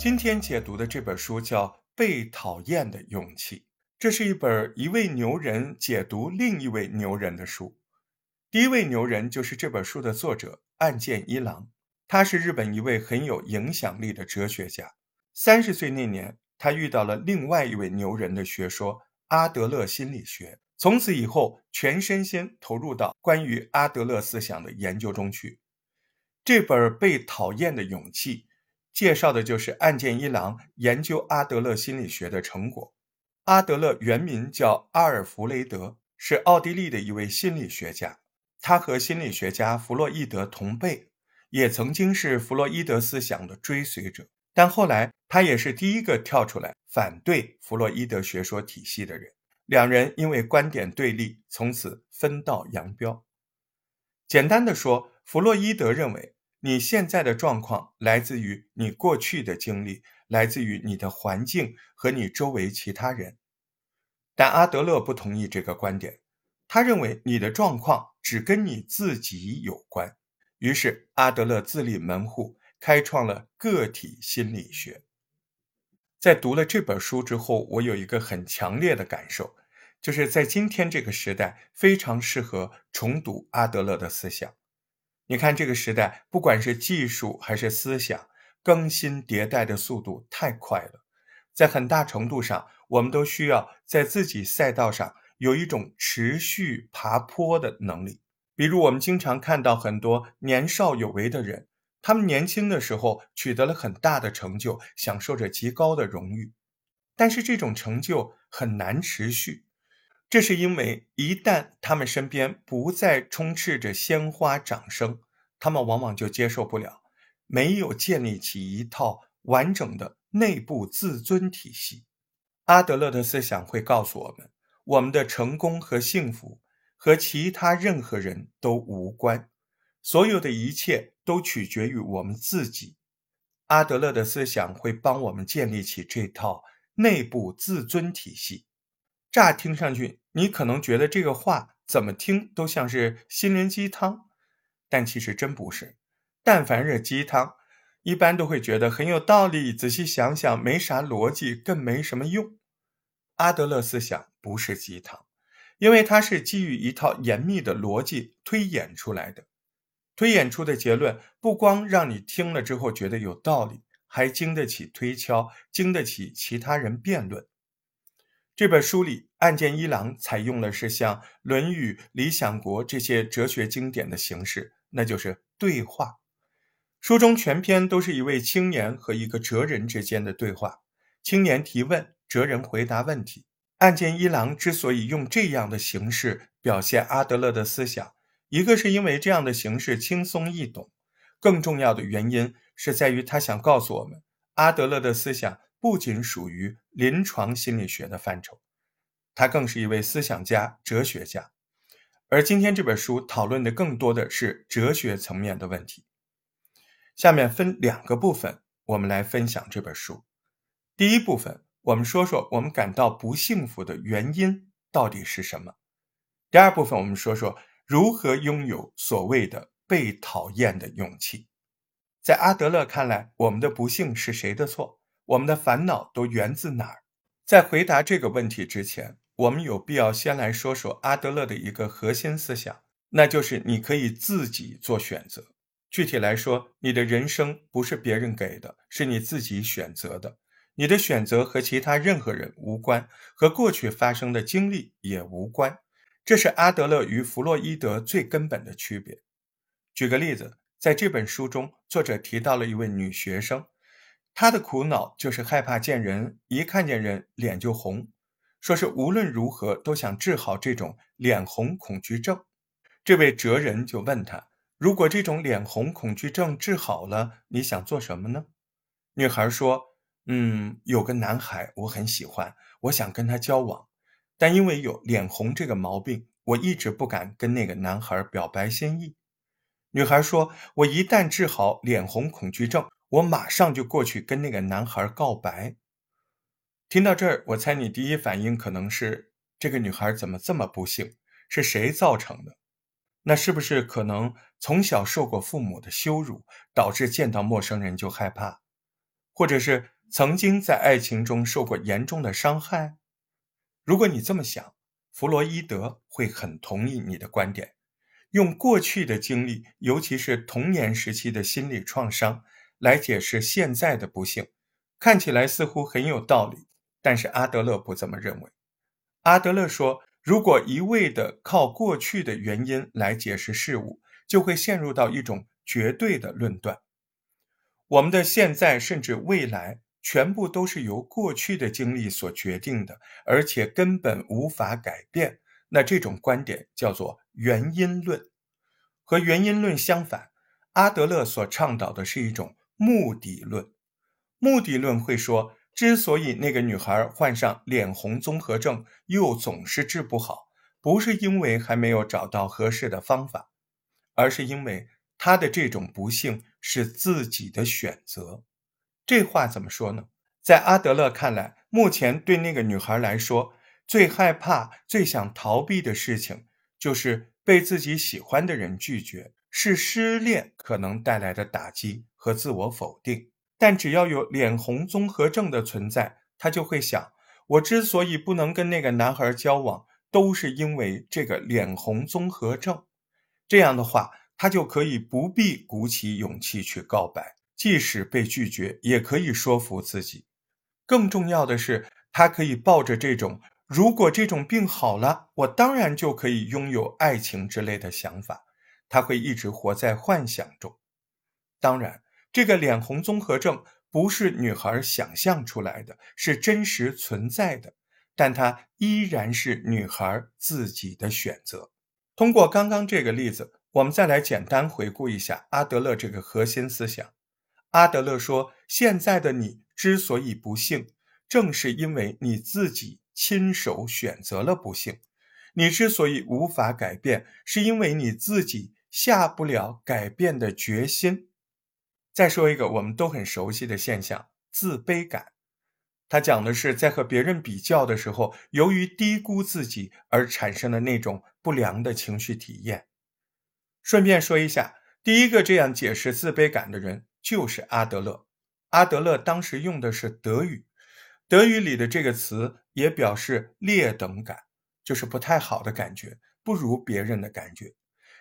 今天解读的这本书叫《被讨厌的勇气》，这是一本一位牛人解读另一位牛人的书。第一位牛人就是这本书的作者岸见一郎，他是日本一位很有影响力的哲学家。三十岁那年，他遇到了另外一位牛人的学说——阿德勒心理学。从此以后，全身心投入到关于阿德勒思想的研究中去。这本《被讨厌的勇气》介绍的就是案件一郎研究阿德勒心理学的成果。阿德勒原名叫阿尔弗雷德，是奥地利的一位心理学家。他和心理学家弗洛伊德同辈，也曾经是弗洛伊德思想的追随者。但后来，他也是第一个跳出来反对弗洛伊德学说体系的人。两人因为观点对立，从此分道扬镳。简单的说，弗洛伊德认为你现在的状况来自于你过去的经历，来自于你的环境和你周围其他人。但阿德勒不同意这个观点，他认为你的状况只跟你自己有关。于是阿德勒自立门户，开创了个体心理学。在读了这本书之后，我有一个很强烈的感受。就是在今天这个时代，非常适合重读阿德勒的思想。你看，这个时代不管是技术还是思想，更新迭代的速度太快了，在很大程度上，我们都需要在自己赛道上有一种持续爬坡的能力。比如，我们经常看到很多年少有为的人，他们年轻的时候取得了很大的成就，享受着极高的荣誉，但是这种成就很难持续。这是因为，一旦他们身边不再充斥着鲜花掌声，他们往往就接受不了，没有建立起一套完整的内部自尊体系。阿德勒的思想会告诉我们，我们的成功和幸福和其他任何人都无关，所有的一切都取决于我们自己。阿德勒的思想会帮我们建立起这套内部自尊体系。乍听上去，你可能觉得这个话怎么听都像是心灵鸡汤，但其实真不是。但凡是鸡汤，一般都会觉得很有道理。仔细想想，没啥逻辑，更没什么用。阿德勒思想不是鸡汤，因为它是基于一套严密的逻辑推演出来的。推演出的结论不光让你听了之后觉得有道理，还经得起推敲，经得起其他人辩论。这本书里，岸见一郎采用的是像《论语》《理想国》这些哲学经典的形式，那就是对话。书中全篇都是一位青年和一个哲人之间的对话，青年提问，哲人回答问题。岸见一郎之所以用这样的形式表现阿德勒的思想，一个是因为这样的形式轻松易懂，更重要的原因是在于他想告诉我们，阿德勒的思想。不仅属于临床心理学的范畴，他更是一位思想家、哲学家。而今天这本书讨论的更多的是哲学层面的问题。下面分两个部分，我们来分享这本书。第一部分，我们说说我们感到不幸福的原因到底是什么。第二部分，我们说说如何拥有所谓的被讨厌的勇气。在阿德勒看来，我们的不幸是谁的错？我们的烦恼都源自哪儿？在回答这个问题之前，我们有必要先来说说阿德勒的一个核心思想，那就是你可以自己做选择。具体来说，你的人生不是别人给的，是你自己选择的。你的选择和其他任何人无关，和过去发生的经历也无关。这是阿德勒与弗洛伊德最根本的区别。举个例子，在这本书中，作者提到了一位女学生。他的苦恼就是害怕见人，一看见人脸就红，说是无论如何都想治好这种脸红恐惧症。这位哲人就问他：“如果这种脸红恐惧症治好了，你想做什么呢？”女孩说：“嗯，有个男孩我很喜欢，我想跟他交往，但因为有脸红这个毛病，我一直不敢跟那个男孩表白心意。”女孩说：“我一旦治好脸红恐惧症。”我马上就过去跟那个男孩告白。听到这儿，我猜你第一反应可能是：这个女孩怎么这么不幸？是谁造成的？那是不是可能从小受过父母的羞辱，导致见到陌生人就害怕？或者是曾经在爱情中受过严重的伤害？如果你这么想，弗洛伊德会很同意你的观点。用过去的经历，尤其是童年时期的心理创伤，来解释现在的不幸，看起来似乎很有道理。但是阿德勒不这么认为。阿德勒说，如果一味的靠过去的原因来解释事物，就会陷入到一种绝对的论断。我们的现在甚至未来，全部都是由过去的经历所决定的，而且根本无法改变。那这种观点叫做原因论。和原因论相反，阿德勒所倡导的是一种目的论。目的论会说，之所以那个女孩患上脸红综合症又总是治不好，不是因为还没有找到合适的方法，而是因为她的这种不幸是自己的选择。这话怎么说呢？在阿德勒看来，目前对那个女孩来说，最害怕、最想逃避的事情就是。被自己喜欢的人拒绝，是失恋可能带来的打击和自我否定。但只要有脸红综合症的存在，他就会想：我之所以不能跟那个男孩交往，都是因为这个脸红综合症。这样的话，他就可以不必鼓起勇气去告白，即使被拒绝，也可以说服自己。更重要的是，他可以抱着这种。如果这种病好了，我当然就可以拥有爱情之类的想法。他会一直活在幻想中。当然，这个脸红综合症不是女孩想象出来的，是真实存在的。但它依然是女孩自己的选择。通过刚刚这个例子，我们再来简单回顾一下阿德勒这个核心思想。阿德勒说：“现在的你之所以不幸，正是因为你自己。”亲手选择了不幸，你之所以无法改变，是因为你自己下不了改变的决心。再说一个我们都很熟悉的现象——自卑感。他讲的是在和别人比较的时候，由于低估自己而产生的那种不良的情绪体验。顺便说一下，第一个这样解释自卑感的人就是阿德勒。阿德勒当时用的是德语。德语里的这个词也表示劣等感，就是不太好的感觉，不如别人的感觉。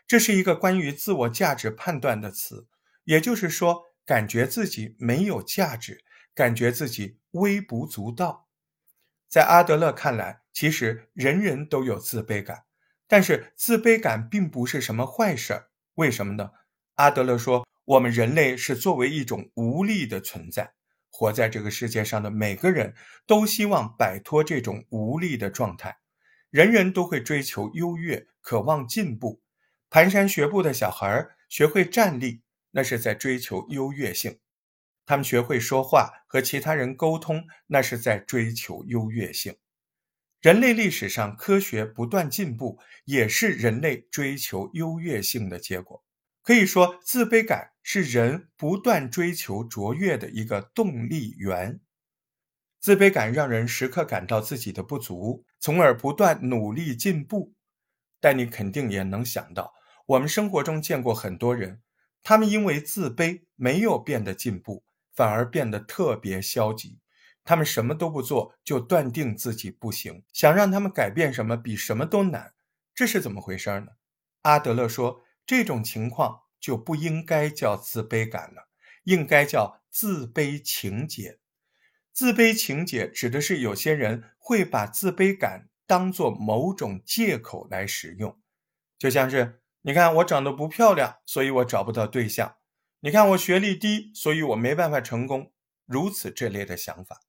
这是一个关于自我价值判断的词，也就是说，感觉自己没有价值，感觉自己微不足道。在阿德勒看来，其实人人都有自卑感，但是自卑感并不是什么坏事儿。为什么呢？阿德勒说，我们人类是作为一种无力的存在。活在这个世界上的每个人都希望摆脱这种无力的状态，人人都会追求优越，渴望进步。蹒跚学步的小孩学会站立，那是在追求优越性；他们学会说话和其他人沟通，那是在追求优越性。人类历史上科学不断进步，也是人类追求优越性的结果。可以说，自卑感是人不断追求卓越的一个动力源。自卑感让人时刻感到自己的不足，从而不断努力进步。但你肯定也能想到，我们生活中见过很多人，他们因为自卑没有变得进步，反而变得特别消极。他们什么都不做，就断定自己不行。想让他们改变什么，比什么都难。这是怎么回事呢？阿德勒说。这种情况就不应该叫自卑感了，应该叫自卑情结。自卑情结指的是有些人会把自卑感当做某种借口来使用，就像是你看我长得不漂亮，所以我找不到对象；你看我学历低，所以我没办法成功。如此这类的想法，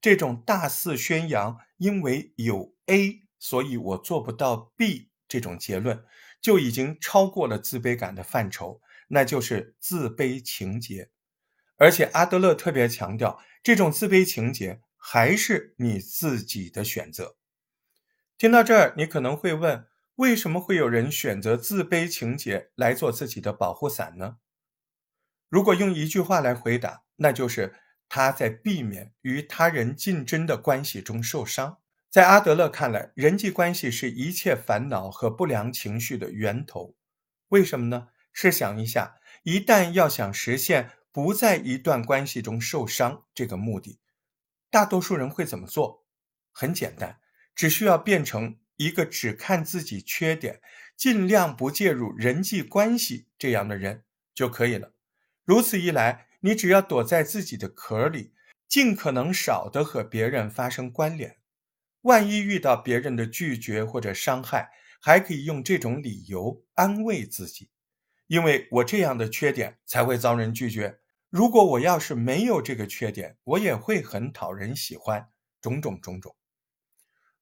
这种大肆宣扬因为有 A，所以我做不到 B 这种结论。就已经超过了自卑感的范畴，那就是自卑情结。而且阿德勒特别强调，这种自卑情结还是你自己的选择。听到这儿，你可能会问：为什么会有人选择自卑情节来做自己的保护伞呢？如果用一句话来回答，那就是他在避免与他人竞争的关系中受伤。在阿德勒看来，人际关系是一切烦恼和不良情绪的源头。为什么呢？试想一下，一旦要想实现不在一段关系中受伤这个目的，大多数人会怎么做？很简单，只需要变成一个只看自己缺点、尽量不介入人际关系这样的人就可以了。如此一来，你只要躲在自己的壳里，尽可能少的和别人发生关联。万一遇到别人的拒绝或者伤害，还可以用这种理由安慰自己，因为我这样的缺点才会遭人拒绝。如果我要是没有这个缺点，我也会很讨人喜欢。种种种种，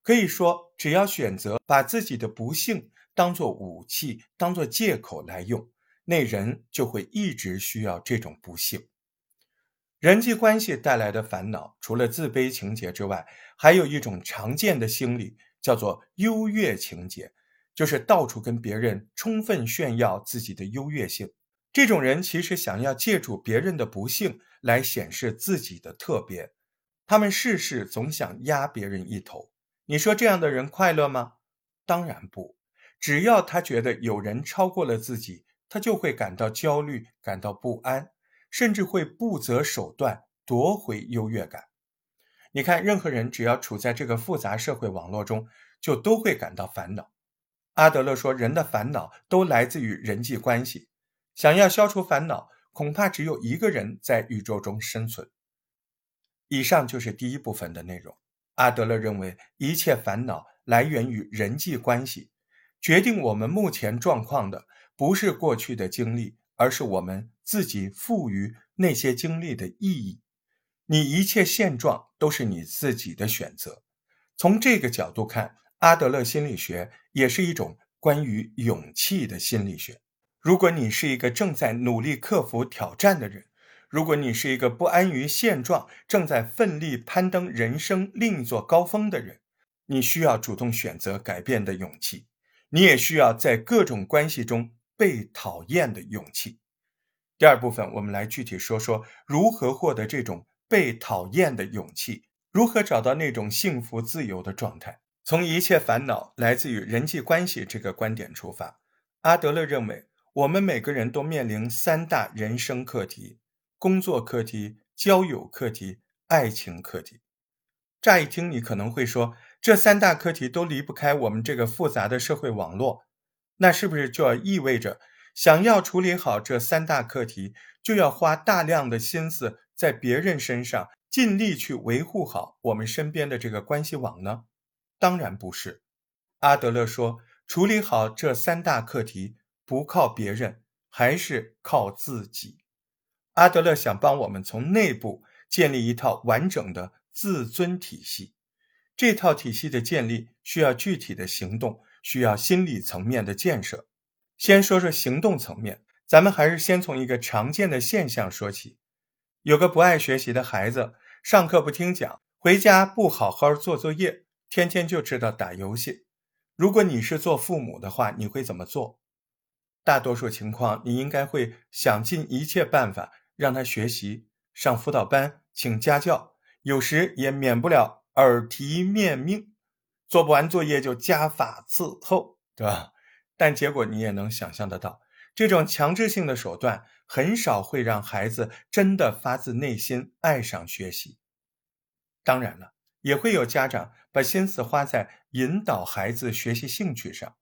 可以说，只要选择把自己的不幸当做武器、当做借口来用，那人就会一直需要这种不幸。人际关系带来的烦恼，除了自卑情节之外，还有一种常见的心理，叫做优越情节，就是到处跟别人充分炫耀自己的优越性。这种人其实想要借助别人的不幸来显示自己的特别，他们事事总想压别人一头。你说这样的人快乐吗？当然不。只要他觉得有人超过了自己，他就会感到焦虑，感到不安。甚至会不择手段夺回优越感。你看，任何人只要处在这个复杂社会网络中，就都会感到烦恼。阿德勒说，人的烦恼都来自于人际关系。想要消除烦恼，恐怕只有一个人在宇宙中生存。以上就是第一部分的内容。阿德勒认为，一切烦恼来源于人际关系。决定我们目前状况的，不是过去的经历。而是我们自己赋予那些经历的意义。你一切现状都是你自己的选择。从这个角度看，阿德勒心理学也是一种关于勇气的心理学。如果你是一个正在努力克服挑战的人，如果你是一个不安于现状、正在奋力攀登人生另一座高峰的人，你需要主动选择改变的勇气。你也需要在各种关系中。被讨厌的勇气。第二部分，我们来具体说说如何获得这种被讨厌的勇气，如何找到那种幸福自由的状态。从一切烦恼来自于人际关系这个观点出发，阿德勒认为，我们每个人都面临三大人生课题：工作课题、交友课题、爱情课题。乍一听，你可能会说，这三大课题都离不开我们这个复杂的社会网络。那是不是就要意味着，想要处理好这三大课题，就要花大量的心思在别人身上，尽力去维护好我们身边的这个关系网呢？当然不是。阿德勒说，处理好这三大课题，不靠别人，还是靠自己。阿德勒想帮我们从内部建立一套完整的自尊体系，这套体系的建立需要具体的行动。需要心理层面的建设。先说说行动层面，咱们还是先从一个常见的现象说起。有个不爱学习的孩子，上课不听讲，回家不好好做作业，天天就知道打游戏。如果你是做父母的话，你会怎么做？大多数情况，你应该会想尽一切办法让他学习，上辅导班，请家教，有时也免不了耳提面命。做不完作业就加法伺候，对吧？但结果你也能想象得到，这种强制性的手段很少会让孩子真的发自内心爱上学习。当然了，也会有家长把心思花在引导孩子学习兴趣上，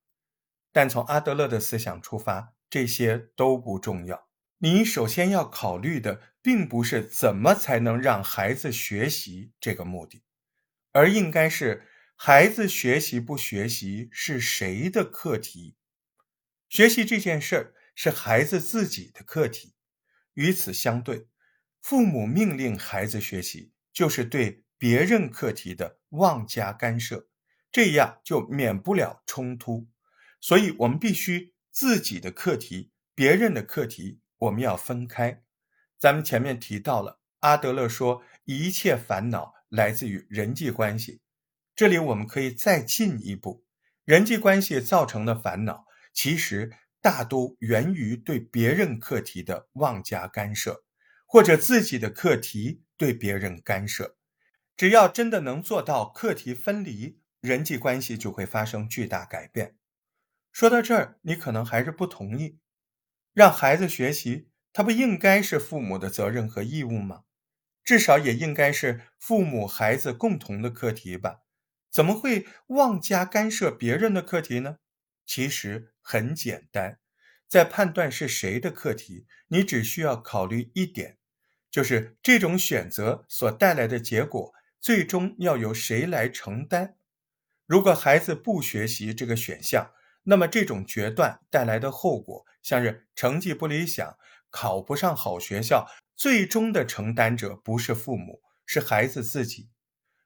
但从阿德勒的思想出发，这些都不重要。你首先要考虑的，并不是怎么才能让孩子学习这个目的，而应该是。孩子学习不学习是谁的课题？学习这件事儿是孩子自己的课题。与此相对，父母命令孩子学习，就是对别人课题的妄加干涉，这样就免不了冲突。所以，我们必须自己的课题、别人的课题，我们要分开。咱们前面提到了，阿德勒说，一切烦恼来自于人际关系。这里我们可以再进一步，人际关系造成的烦恼，其实大都源于对别人课题的妄加干涉，或者自己的课题对别人干涉。只要真的能做到课题分离，人际关系就会发生巨大改变。说到这儿，你可能还是不同意，让孩子学习，它不应该是父母的责任和义务吗？至少也应该是父母孩子共同的课题吧？怎么会妄加干涉别人的课题呢？其实很简单，在判断是谁的课题，你只需要考虑一点，就是这种选择所带来的结果，最终要由谁来承担。如果孩子不学习这个选项，那么这种决断带来的后果，像是成绩不理想、考不上好学校，最终的承担者不是父母，是孩子自己。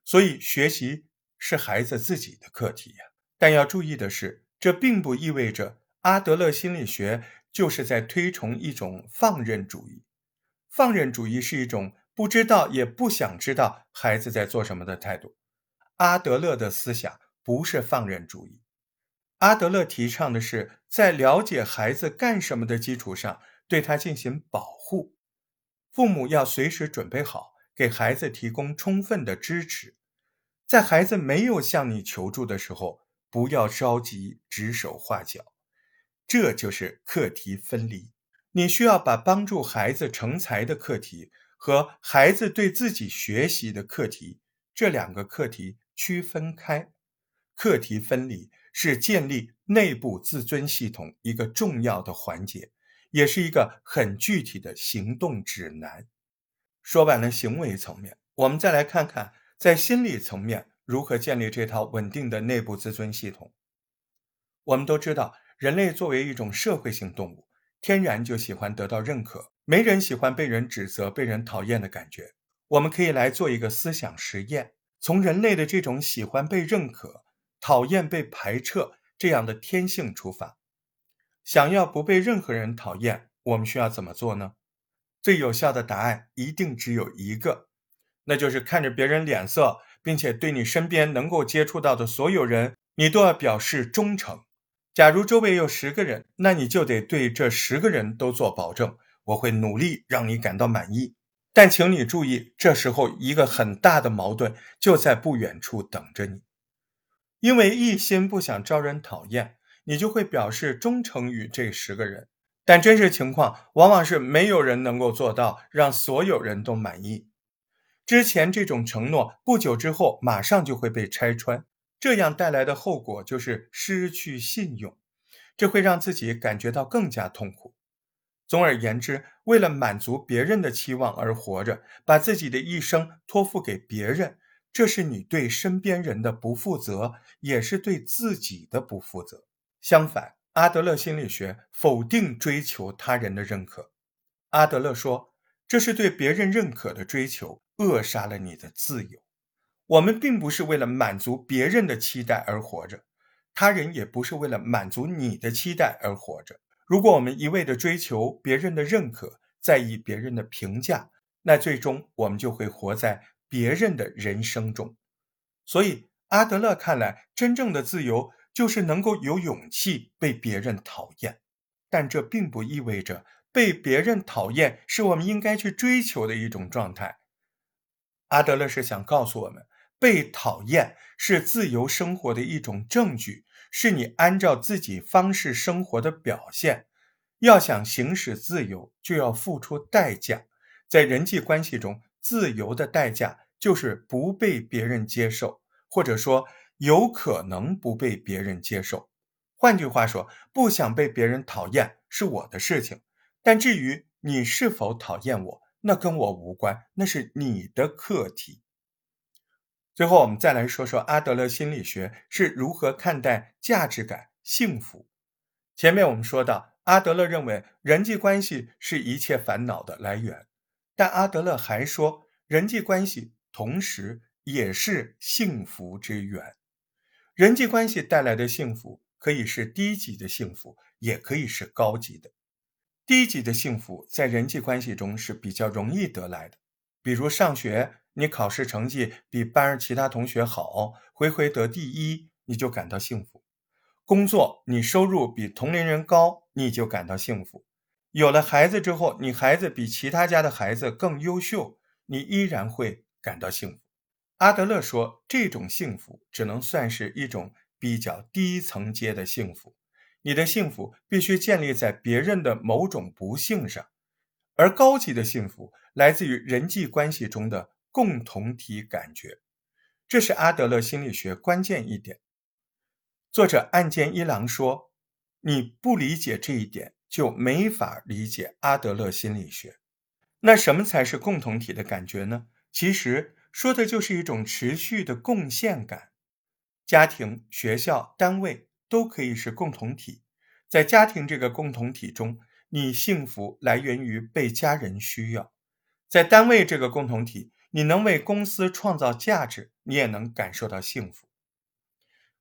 所以，学习是孩子自己的课题呀。但要注意的是，这并不意味着阿德勒心理学就是在推崇一种放任主义。放任主义是一种不知道也不想知道孩子在做什么的态度。阿德勒的思想不是放任主义。阿德勒提倡的是，在了解孩子干什么的基础上，对他进行保护。父母要随时准备好，给孩子提供充分的支持。在孩子没有向你求助的时候，不要着急指手画脚。这就是课题分离。你需要把帮助孩子成才的课题和孩子对自己学习的课题这两个课题区分开。课题分离。是建立内部自尊系统一个重要的环节，也是一个很具体的行动指南。说完了行为层面，我们再来看看在心理层面如何建立这套稳定的内部自尊系统。我们都知道，人类作为一种社会性动物，天然就喜欢得到认可，没人喜欢被人指责、被人讨厌的感觉。我们可以来做一个思想实验，从人类的这种喜欢被认可。讨厌被排斥这样的天性出发，想要不被任何人讨厌，我们需要怎么做呢？最有效的答案一定只有一个，那就是看着别人脸色，并且对你身边能够接触到的所有人，你都要表示忠诚。假如周围有十个人，那你就得对这十个人都做保证，我会努力让你感到满意。但请你注意，这时候一个很大的矛盾就在不远处等着你。因为一心不想招人讨厌，你就会表示忠诚于这十个人。但真实情况往往是没有人能够做到让所有人都满意。之前这种承诺不久之后马上就会被拆穿，这样带来的后果就是失去信用，这会让自己感觉到更加痛苦。总而言之，为了满足别人的期望而活着，把自己的一生托付给别人。这是你对身边人的不负责，也是对自己的不负责。相反，阿德勒心理学否定追求他人的认可。阿德勒说，这是对别人认可的追求，扼杀了你的自由。我们并不是为了满足别人的期待而活着，他人也不是为了满足你的期待而活着。如果我们一味地追求别人的认可，在意别人的评价，那最终我们就会活在。别人的人生中，所以阿德勒看来，真正的自由就是能够有勇气被别人讨厌。但这并不意味着被别人讨厌是我们应该去追求的一种状态。阿德勒是想告诉我们，被讨厌是自由生活的一种证据，是你按照自己方式生活的表现。要想行使自由，就要付出代价，在人际关系中。自由的代价就是不被别人接受，或者说有可能不被别人接受。换句话说，不想被别人讨厌是我的事情，但至于你是否讨厌我，那跟我无关，那是你的课题。最后，我们再来说说阿德勒心理学是如何看待价值感、幸福。前面我们说到，阿德勒认为人际关系是一切烦恼的来源。但阿德勒还说，人际关系同时也是幸福之源。人际关系带来的幸福可以是低级的幸福，也可以是高级的。低级的幸福在人际关系中是比较容易得来的，比如上学，你考试成绩比班上其他同学好，回回得第一，你就感到幸福；工作，你收入比同龄人高，你就感到幸福。有了孩子之后，你孩子比其他家的孩子更优秀，你依然会感到幸福。阿德勒说，这种幸福只能算是一种比较低层阶的幸福。你的幸福必须建立在别人的某种不幸上，而高级的幸福来自于人际关系中的共同体感觉，这是阿德勒心理学关键一点。作者岸见一郎说：“你不理解这一点，就没法理解阿德勒心理学。那什么才是共同体的感觉呢？其实说的就是一种持续的贡献感。家庭、学校、单位都可以是共同体。在家庭这个共同体中，你幸福来源于被家人需要；在单位这个共同体，你能为公司创造价值，你也能感受到幸福。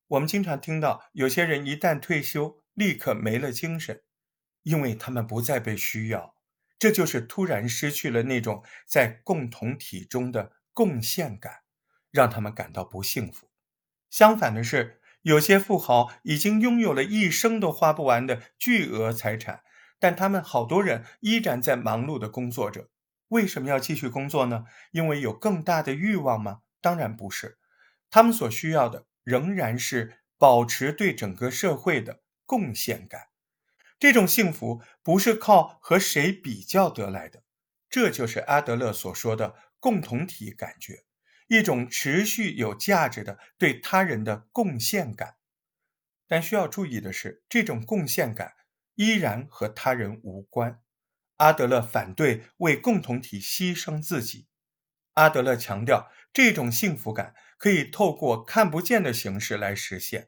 我们经常听到有些人一旦退休，立刻没了精神，因为他们不再被需要。这就是突然失去了那种在共同体中的贡献感，让他们感到不幸福。相反的是，有些富豪已经拥有了一生都花不完的巨额财产。但他们好多人依然在忙碌的工作着，为什么要继续工作呢？因为有更大的欲望吗？当然不是，他们所需要的仍然是保持对整个社会的贡献感。这种幸福不是靠和谁比较得来的，这就是阿德勒所说的共同体感觉，一种持续有价值的对他人的贡献感。但需要注意的是，这种贡献感。依然和他人无关。阿德勒反对为共同体牺牲自己。阿德勒强调，这种幸福感可以透过看不见的形式来实现。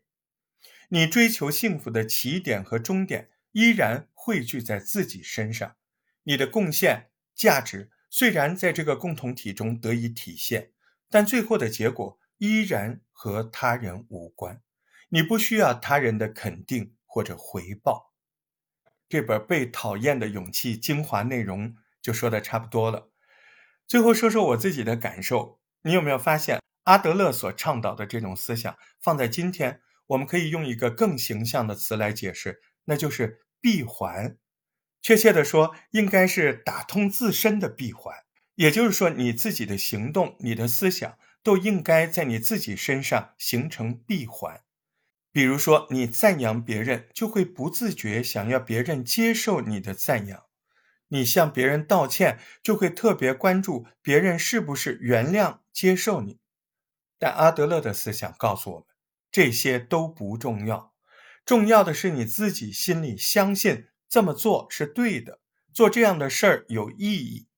你追求幸福的起点和终点依然汇聚在自己身上。你的贡献价值虽然在这个共同体中得以体现，但最后的结果依然和他人无关。你不需要他人的肯定或者回报。这本《被讨厌的勇气》精华内容就说的差不多了。最后说说我自己的感受，你有没有发现阿德勒所倡导的这种思想，放在今天，我们可以用一个更形象的词来解释，那就是闭环。确切的说，应该是打通自身的闭环。也就是说，你自己的行动、你的思想，都应该在你自己身上形成闭环。比如说，你赞扬别人，就会不自觉想要别人接受你的赞扬；你向别人道歉，就会特别关注别人是不是原谅、接受你。但阿德勒的思想告诉我们，这些都不重要，重要的是你自己心里相信这么做是对的，做这样的事儿有意义。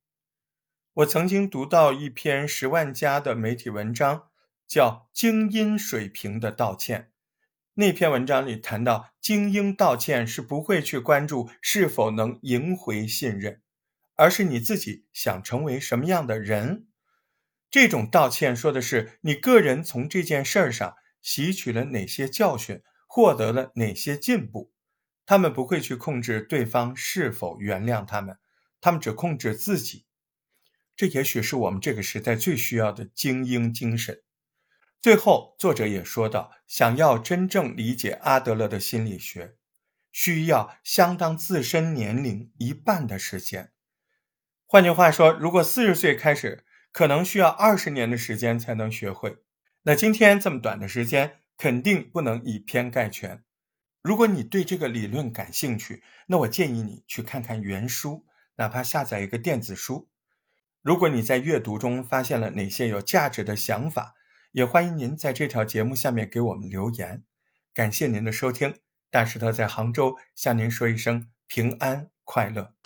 我曾经读到一篇十万加的媒体文章，叫《精英水平的道歉》。那篇文章里谈到，精英道歉是不会去关注是否能赢回信任，而是你自己想成为什么样的人。这种道歉说的是你个人从这件事儿上吸取了哪些教训，获得了哪些进步。他们不会去控制对方是否原谅他们，他们只控制自己。这也许是我们这个时代最需要的精英精神。最后，作者也说到，想要真正理解阿德勒的心理学，需要相当自身年龄一半的时间。换句话说，如果四十岁开始，可能需要二十年的时间才能学会。那今天这么短的时间，肯定不能以偏概全。如果你对这个理论感兴趣，那我建议你去看看原书，哪怕下载一个电子书。如果你在阅读中发现了哪些有价值的想法，也欢迎您在这条节目下面给我们留言，感谢您的收听。大石头在杭州向您说一声平安快乐。